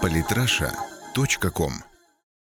Политраша.ком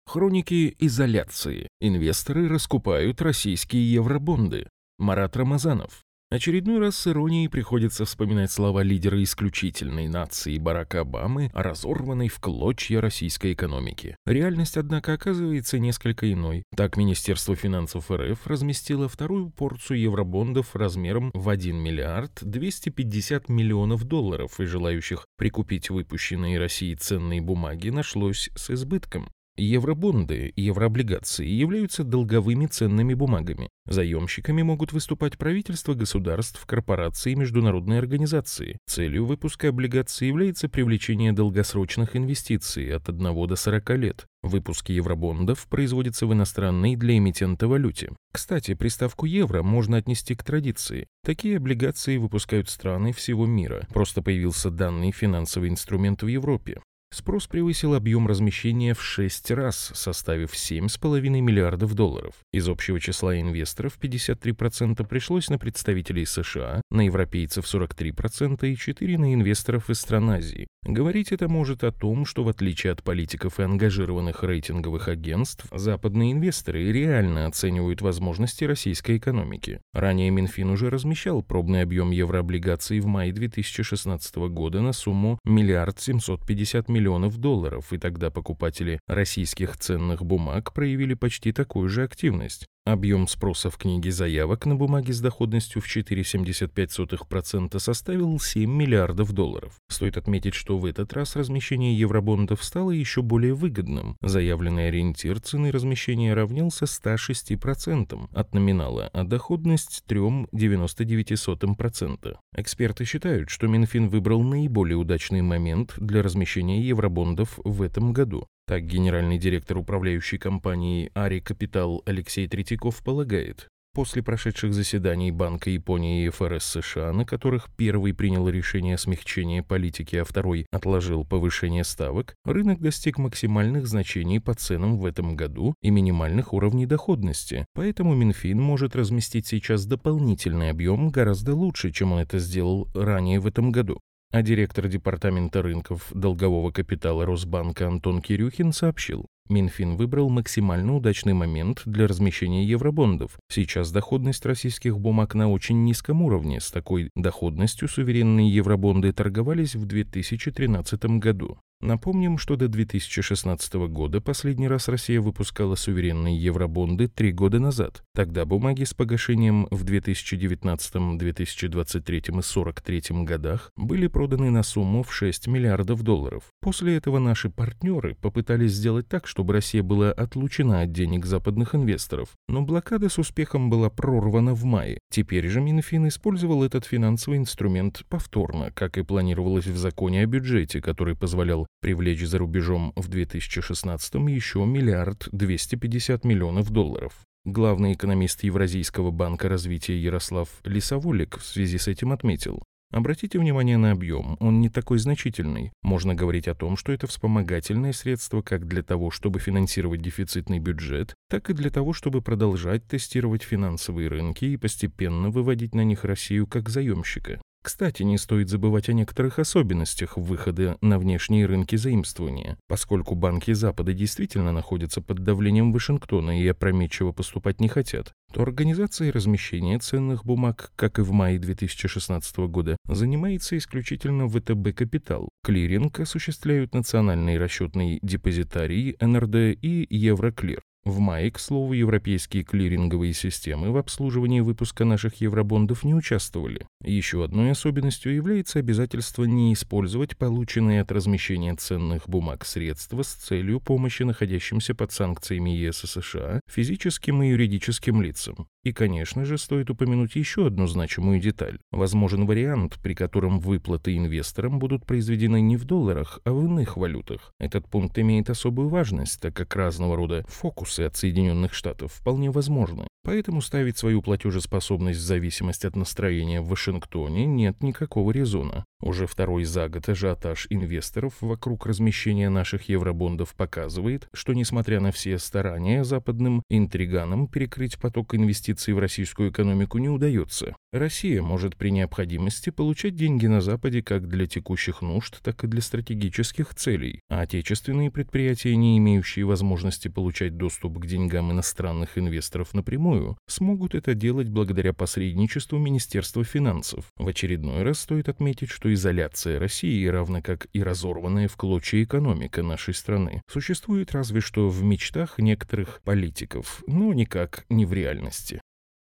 Хроники изоляции. Инвесторы раскупают российские евробонды. Марат Рамазанов. Очередной раз с иронией приходится вспоминать слова лидера исключительной нации Барака Обамы о разорванной в клочья российской экономике. Реальность, однако, оказывается несколько иной. Так, Министерство финансов РФ разместило вторую порцию евробондов размером в 1 миллиард 250 миллионов долларов, и желающих прикупить выпущенные Россией ценные бумаги нашлось с избытком. Евробонды, еврооблигации являются долговыми ценными бумагами. Заемщиками могут выступать правительства государств, корпорации и международные организации. Целью выпуска облигаций является привлечение долгосрочных инвестиций от 1 до 40 лет. Выпуски евробондов производятся в иностранной для эмитента валюте. Кстати, приставку «евро» можно отнести к традиции. Такие облигации выпускают страны всего мира. Просто появился данный финансовый инструмент в Европе. Спрос превысил объем размещения в 6 раз, составив 7,5 миллиардов долларов. Из общего числа инвесторов 53% пришлось на представителей США, на европейцев 43% и 4% на инвесторов из стран Азии. Говорить это может о том, что в отличие от политиков и ангажированных рейтинговых агентств, западные инвесторы реально оценивают возможности российской экономики. Ранее Минфин уже размещал пробный объем еврооблигаций в мае 2016 года на сумму миллиард 750 миллионов миллионов долларов, и тогда покупатели российских ценных бумаг проявили почти такую же активность. Объем спроса в книге заявок на бумаги с доходностью в 4,75% составил 7 миллиардов долларов. Стоит отметить, что в этот раз размещение евробондов стало еще более выгодным. Заявленный ориентир цены размещения равнялся 106% от номинала, а доходность 3,99%. Эксперты считают, что Минфин выбрал наиболее удачный момент для размещения евробондов в этом году. Так генеральный директор управляющей компании «Ари Капитал» Алексей Третьяков полагает. После прошедших заседаний Банка Японии и ФРС США, на которых первый принял решение о смягчении политики, а второй отложил повышение ставок, рынок достиг максимальных значений по ценам в этом году и минимальных уровней доходности. Поэтому Минфин может разместить сейчас дополнительный объем гораздо лучше, чем он это сделал ранее в этом году. А директор Департамента рынков долгового капитала Росбанка Антон Кирюхин сообщил, Минфин выбрал максимально удачный момент для размещения евробондов. Сейчас доходность российских бумаг на очень низком уровне. С такой доходностью суверенные евробонды торговались в 2013 году. Напомним, что до 2016 года последний раз Россия выпускала суверенные евробонды три года назад. Тогда бумаги с погашением в 2019, 2023 и 2043 годах были проданы на сумму в 6 миллиардов долларов. После этого наши партнеры попытались сделать так, чтобы Россия была отлучена от денег западных инвесторов. Но блокада с успехом была прорвана в мае. Теперь же Минфин использовал этот финансовый инструмент повторно, как и планировалось в законе о бюджете, который позволял привлечь за рубежом в 2016 еще миллиард 250 миллионов долларов. Главный экономист Евразийского банка развития Ярослав Лисоволик в связи с этим отметил, Обратите внимание на объем, он не такой значительный. Можно говорить о том, что это вспомогательное средство как для того, чтобы финансировать дефицитный бюджет, так и для того, чтобы продолжать тестировать финансовые рынки и постепенно выводить на них Россию как заемщика. Кстати, не стоит забывать о некоторых особенностях выхода на внешние рынки заимствования. Поскольку банки Запада действительно находятся под давлением Вашингтона и опрометчиво поступать не хотят, то организация размещения ценных бумаг, как и в мае 2016 года, занимается исключительно ВТБ «Капитал». Клиринг осуществляют национальные расчетные депозитарии НРД и Евроклир. В мае, к слову, европейские клиринговые системы в обслуживании выпуска наших евробондов не участвовали. Еще одной особенностью является обязательство не использовать полученные от размещения ценных бумаг средства с целью помощи находящимся под санкциями ЕС и США физическим и юридическим лицам. И, конечно же, стоит упомянуть еще одну значимую деталь. Возможен вариант, при котором выплаты инвесторам будут произведены не в долларах, а в иных валютах. Этот пункт имеет особую важность, так как разного рода фокусы от Соединенных Штатов вполне возможны. Поэтому ставить свою платежеспособность в зависимость от настроения в Вашингтоне нет никакого резона. Уже второй за год ажиотаж инвесторов вокруг размещения наших евробондов показывает, что несмотря на все старания западным интриганам перекрыть поток инвестиций в российскую экономику не удается. Россия может при необходимости получать деньги на Западе как для текущих нужд, так и для стратегических целей, а отечественные предприятия, не имеющие возможности получать доступ к деньгам иностранных инвесторов напрямую, смогут это делать благодаря посредничеству Министерства финансов. В очередной раз стоит отметить, изоляция России, равно как и разорванная в клочья экономика нашей страны, существует разве что в мечтах некоторых политиков, но никак не в реальности.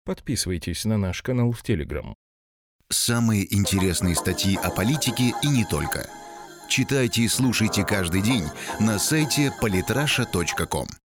Подписывайтесь на наш канал в Телеграм. Самые интересные статьи о политике и не только. Читайте и слушайте каждый день на сайте polytrasha.com.